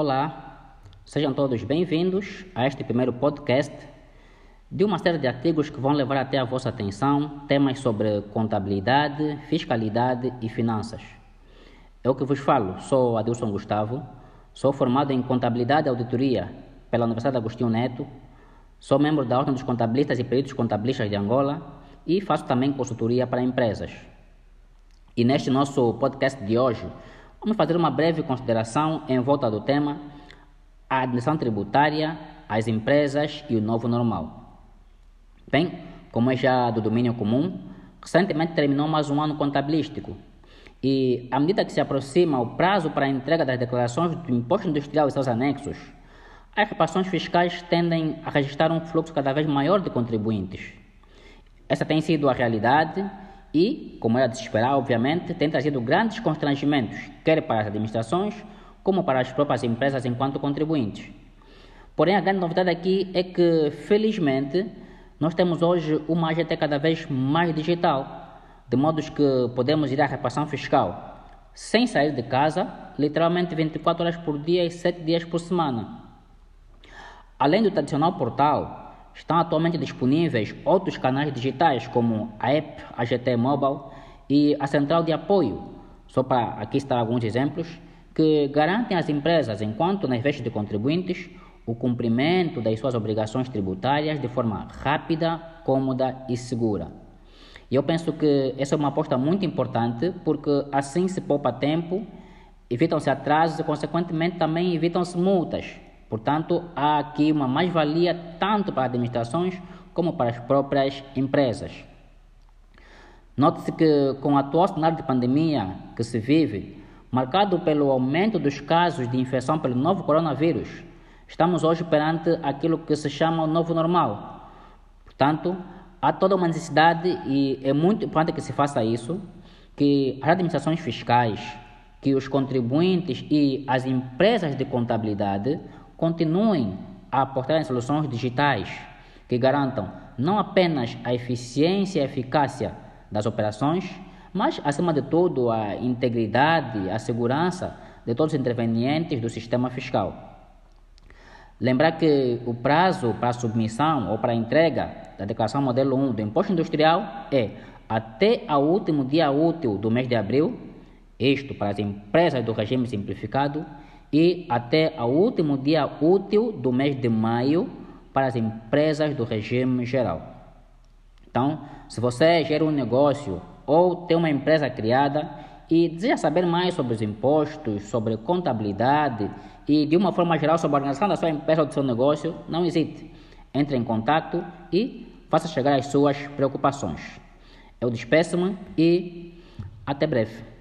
Olá, sejam todos bem-vindos a este primeiro podcast de uma série de artigos que vão levar até a vossa atenção temas sobre contabilidade, fiscalidade e finanças. É o que vos falo, sou Adilson Gustavo, sou formado em Contabilidade e Auditoria pela Universidade Agostinho Neto, sou membro da Ordem dos Contabilistas e Peritos Contabilistas de Angola e faço também consultoria para empresas. E neste nosso podcast de hoje, vamos fazer uma breve consideração em volta do tema a administração tributária, as empresas e o novo normal. Bem, como é já do domínio comum, recentemente terminou mais um ano contabilístico e, à medida que se aproxima o prazo para a entrega das declarações do imposto industrial e seus anexos, as reparações fiscais tendem a registrar um fluxo cada vez maior de contribuintes. Essa tem sido a realidade e, como era de se esperar, obviamente, tem trazido grandes constrangimentos, quer para as administrações, como para as próprias empresas enquanto contribuintes. Porém, a grande novidade aqui é que, felizmente, nós temos hoje uma AGT cada vez mais digital, de modo que podemos ir à reparação fiscal sem sair de casa, literalmente 24 horas por dia e 7 dias por semana. Além do tradicional portal, Estão atualmente disponíveis outros canais digitais como a app AGT Mobile e a central de apoio, só para aqui estar alguns exemplos, que garantem às empresas, enquanto nas vestes de contribuintes, o cumprimento das suas obrigações tributárias de forma rápida, cômoda e segura. E eu penso que essa é uma aposta muito importante porque assim se poupa tempo, evitam-se atrasos e, consequentemente, também evitam-se multas Portanto, há aqui uma mais-valia tanto para as administrações como para as próprias empresas. Note-se que, com o atual cenário de pandemia que se vive, marcado pelo aumento dos casos de infecção pelo novo coronavírus, estamos hoje perante aquilo que se chama o novo normal. Portanto, há toda uma necessidade e é muito importante que se faça isso, que as administrações fiscais, que os contribuintes e as empresas de contabilidade continuem a aportar em soluções digitais que garantam não apenas a eficiência e eficácia das operações, mas, acima de tudo, a integridade, a segurança de todos os intervenientes do sistema fiscal. Lembrar que o prazo para submissão ou para entrega da declaração modelo 1 do imposto industrial é até o último dia útil do mês de abril, isto para as empresas do regime simplificado, e até o último dia útil do mês de maio para as empresas do regime geral. Então, se você gera um negócio ou tem uma empresa criada e deseja saber mais sobre os impostos, sobre contabilidade e de uma forma geral sobre a organização da sua empresa ou do seu negócio, não hesite. Entre em contato e faça chegar as suas preocupações. Eu despeço-me e até breve.